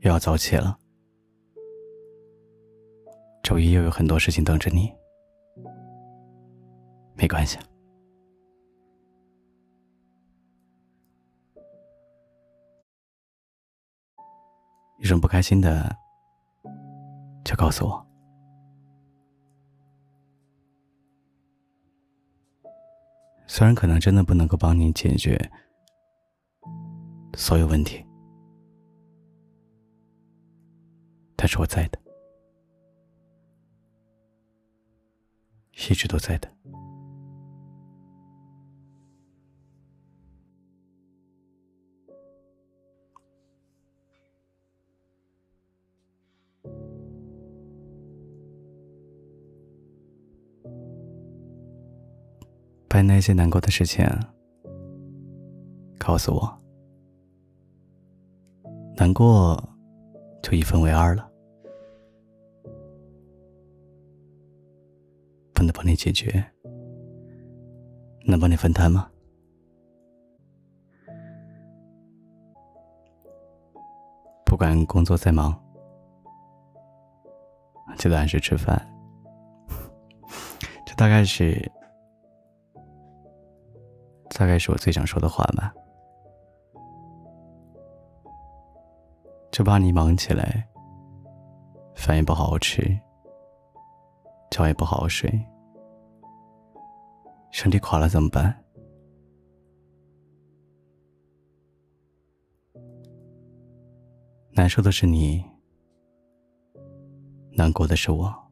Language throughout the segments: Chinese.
又要早起了。周一又有很多事情等着你，没关系。有什么不开心的，就告诉我。虽然可能真的不能够帮你解决所有问题，但是我在的。一直都在的。把那些难过的事情告诉我，难过就一分为二了。能帮你解决，能帮你分担吗？不管工作再忙，记得按时吃饭。这大概是，大概是我最想说的话吧。就怕你忙起来，饭也不好好吃。觉也不好好睡，身体垮了怎么办？难受的是你，难过的是我。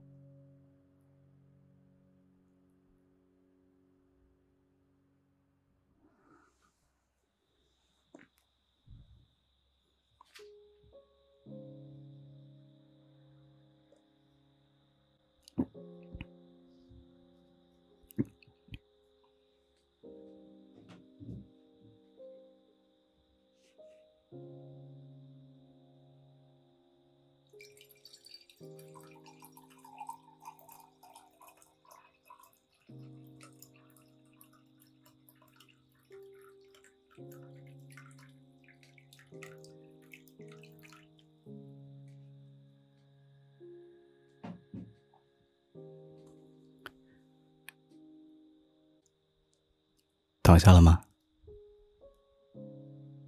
躺下了吗？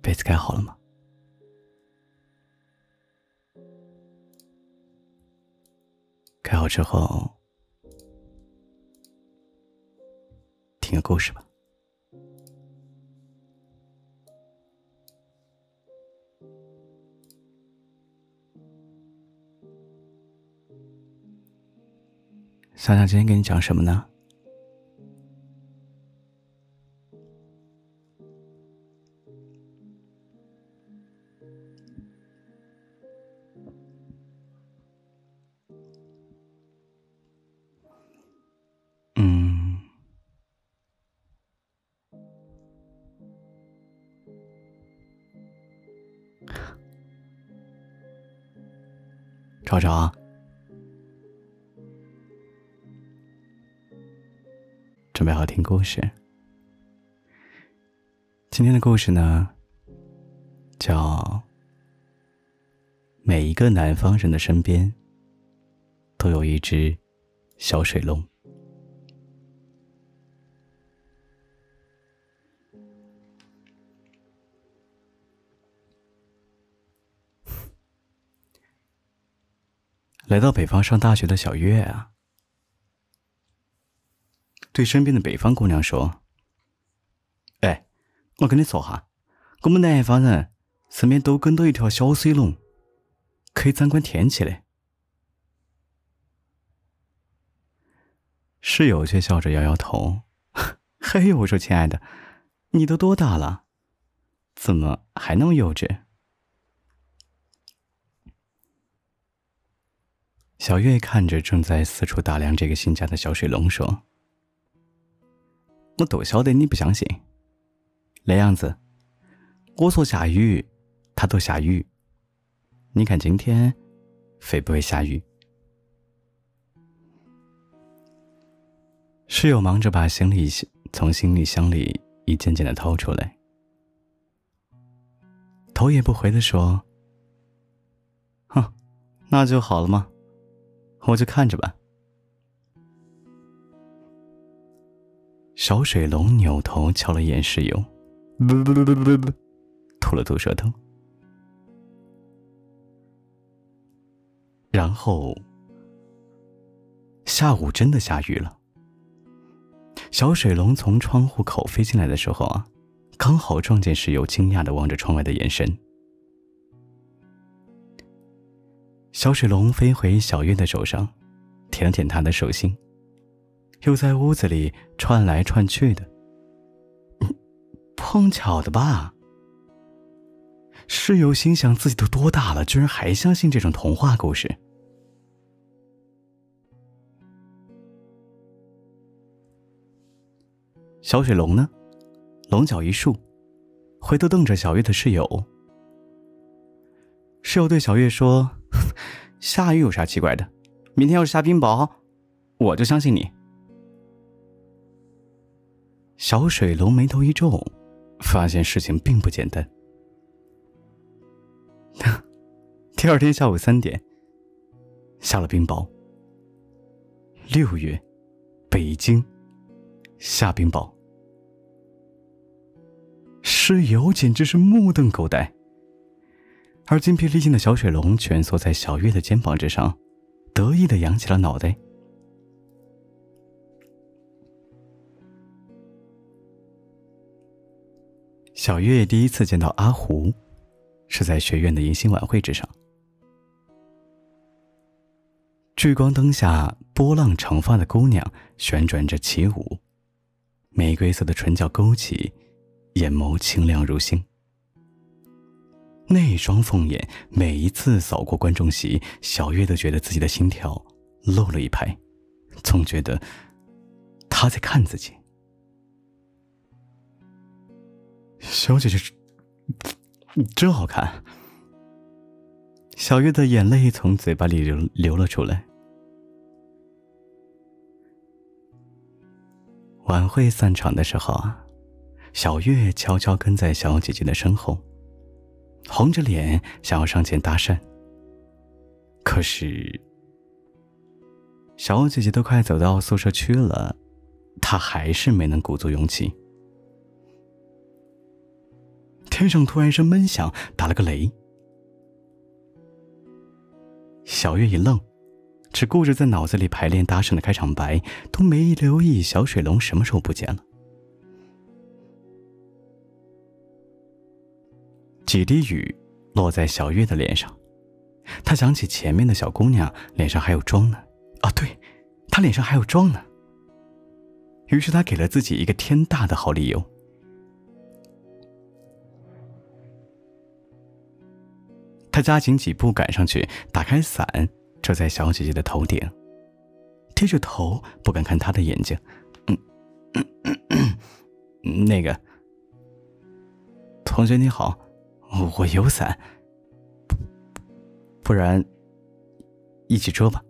被子盖好了吗？开好之后，听个故事吧。想想今天给你讲什么呢？找找啊。准备好听故事。今天的故事呢，叫每一个南方人的身边都有一只小水龙。来到北方上大学的小月啊。对身边的北方姑娘说：“哎，我跟你说哈，我们南方人身边都跟着一条小水龙，可以掌管天气的。”室友却笑着摇摇头：“嘿，我说亲爱的，你都多大了，怎么还那么幼稚？”小月看着正在四处打量这个新家的小水龙说。我都晓得你不相信，那样子，我说下雨，它都下雨。你看今天会不会下雨？室友忙着把行李从行李箱里一件件的掏出来，头也不回的说：“哼那就好了吗？我就看着吧。小水龙扭头瞧了眼室友，不不不不不，吐了吐舌头，然后下午真的下雨了。小水龙从窗户口飞进来的时候啊，刚好撞见室友惊讶的望着窗外的眼神。小水龙飞回小月的手上，舔了舔她的手心，又在屋子里窜来窜去的。碰巧的吧？室友心想自己都多大了，居然还相信这种童话故事。小水龙呢，龙角一竖，回头瞪着小月的室友。室友对小月说。下雨有啥奇怪的？明天要是下冰雹，我就相信你。小水龙眉头一皱，发现事情并不简单。第二天下午三点，下了冰雹。六月，北京下冰雹，室友简直是目瞪口呆。而筋疲力尽的小水龙蜷缩在小月的肩膀之上，得意的扬起了脑袋。小月第一次见到阿胡，是在学院的迎新晚会之上。聚光灯下，波浪长发的姑娘旋转着起舞，玫瑰色的唇角勾起，眼眸清亮如星。那双凤眼，每一次扫过观众席，小月都觉得自己的心跳漏了一拍，总觉得他在看自己。小姐姐真好看。小月的眼泪从嘴巴里流流了出来。晚会散场的时候啊，小月悄悄跟在小姐姐的身后。红着脸想要上前搭讪，可是小姐姐都快走到宿舍区了，她还是没能鼓足勇气。天上突然一声闷响，打了个雷。小月一愣，只顾着在脑子里排练搭讪的开场白，都没留意小水龙什么时候不见了。几滴雨落在小月的脸上，他想起前面的小姑娘脸上还有妆呢。啊，对，她脸上还有妆呢。于是他给了自己一个天大的好理由。他加紧几步赶上去，打开伞遮在小姐姐的头顶，低着头不敢看她的眼睛。嗯，那个同学你好。我有伞，不然一起遮吧。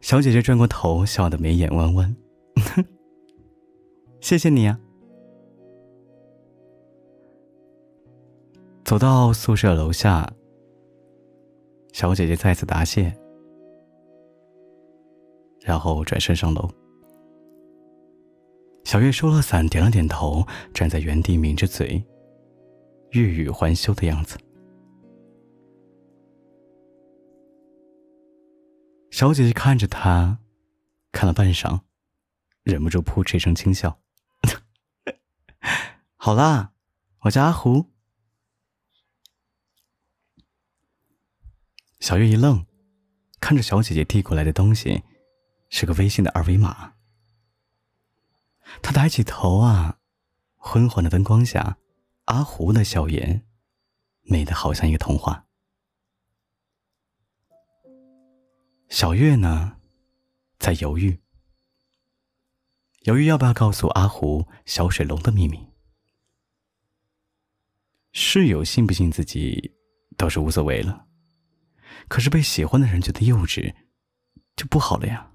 小姐姐转过头，笑得眉眼弯弯。谢谢你啊！走到宿舍楼下，小姐姐再次答谢，然后转身上楼。小月收了伞，点了点头，站在原地抿着嘴，欲语还休的样子。小姐姐看着他，看了半晌，忍不住扑哧一声轻笑：“ 好啦，我叫阿胡。”小月一愣，看着小姐姐递过来的东西，是个微信的二维码。他抬起头啊，昏黄的灯光下，阿胡的笑颜，美得好像一个童话。小月呢，在犹豫，犹豫要不要告诉阿胡小水龙的秘密。室友信不信自己倒是无所谓了，可是被喜欢的人觉得幼稚，就不好了呀。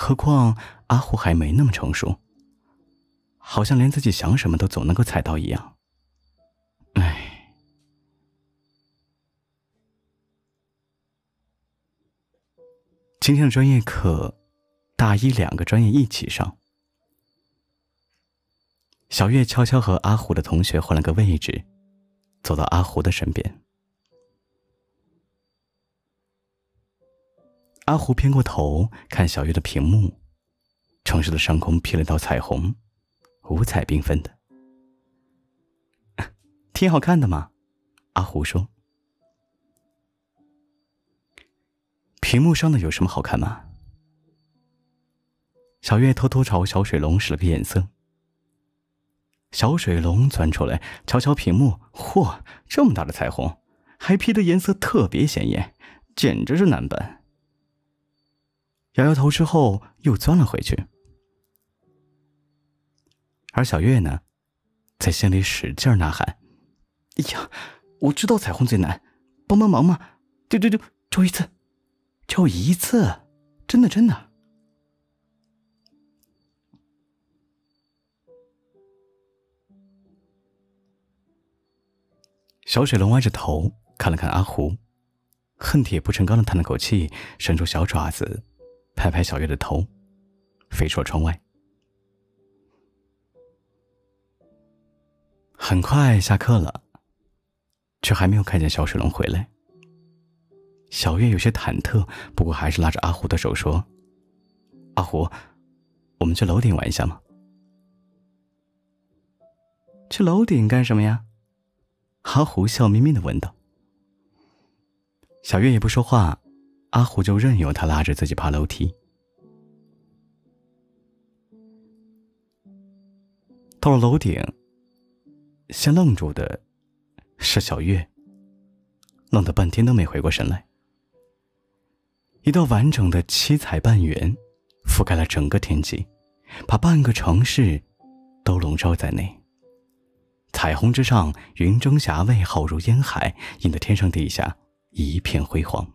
何况阿虎还没那么成熟，好像连自己想什么都总能够猜到一样。唉，今天的专业课，大一两个专业一起上。小月悄悄和阿虎的同学换了个位置，走到阿虎的身边。阿虎偏过头看小月的屏幕，城市的上空披了一道彩虹，五彩缤纷的，挺好看的嘛。阿虎说：“屏幕上的有什么好看吗？”小月偷偷朝小水龙使了个眼色。小水龙钻出来，瞧瞧屏幕，嚯，这么大的彩虹，还 P 的颜色特别显眼，简直是难办。摇摇头之后，又钻了回去。而小月呢，在心里使劲呐喊：“哎呀，我知道彩虹最难，帮帮忙嘛！就就就就一次，就一次，真的真的。”小水龙歪着头看了看阿胡，恨铁不成钢的叹了口气，伸出小爪子，拍拍小月的头，飞出了窗外。很快下课了，却还没有看见小水龙回来。小月有些忐忑，不过还是拉着阿胡的手说：“阿胡，我们去楼顶玩一下吗？”去楼顶干什么呀？阿虎笑眯眯的问道：“小月也不说话，阿虎就任由他拉着自己爬楼梯。到了楼顶，先愣住的是小月，愣得半天都没回过神来。一道完整的七彩半圆覆盖了整个天际，把半个城市都笼罩在内。”彩虹之上，云蒸霞蔚，浩如烟海，映得天上地下一片辉煌。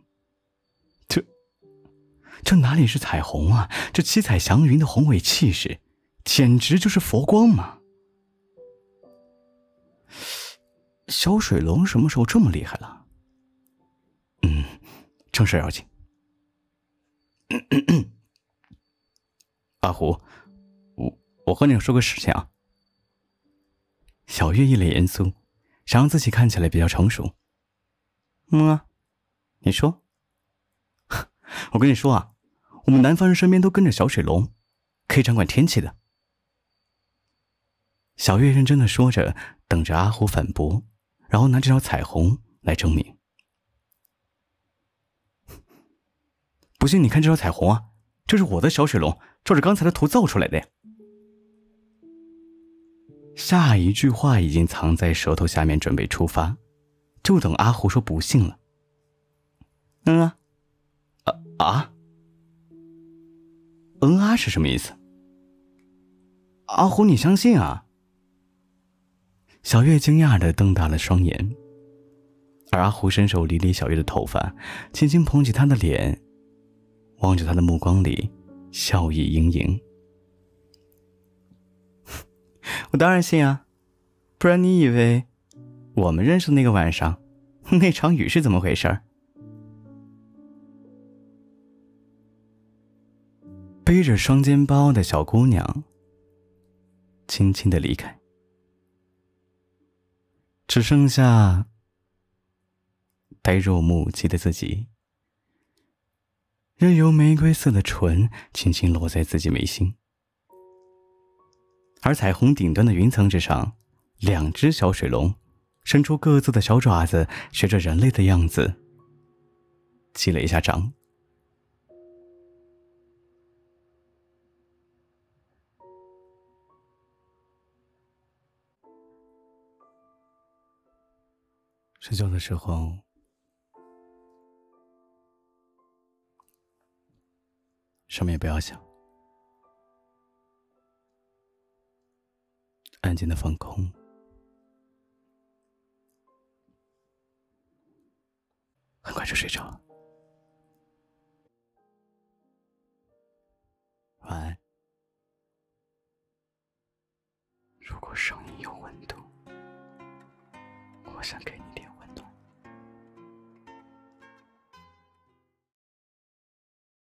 这，哪里是彩虹啊？这七彩祥云的宏伟气势，简直就是佛光嘛！小水龙什么时候这么厉害了？嗯，正事要紧。阿胡，我我和你说个事情啊。小月一脸严肃，想让自己看起来比较成熟。嗯啊，你说。我跟你说啊，我们南方人身边都跟着小水龙，可以掌管天气的。小月认真的说着，等着阿虎反驳，然后拿这条彩虹来证明。不信你看这条彩虹啊，这是我的小水龙照着刚才的图造出来的呀。下一句话已经藏在舌头下面，准备出发，就等阿虎说不信了。嗯啊，啊，嗯啊是什么意思？阿虎，你相信啊？小月惊讶的瞪大了双眼，而阿虎伸手理理小月的头发，轻轻捧起她的脸，望着她的目光里笑意盈盈。我当然信啊，不然你以为我们认识的那个晚上，那场雨是怎么回事儿？背着双肩包的小姑娘轻轻的离开，只剩下呆若木鸡的自己，任由玫瑰色的唇轻轻落在自己眉心。而彩虹顶端的云层之上，两只小水龙伸出各自的小爪子，学着人类的样子，击了一下掌。睡觉的时候，什么也不要想。安静的放空，很快就睡着了。晚安。如果声音有温度，我想给你点。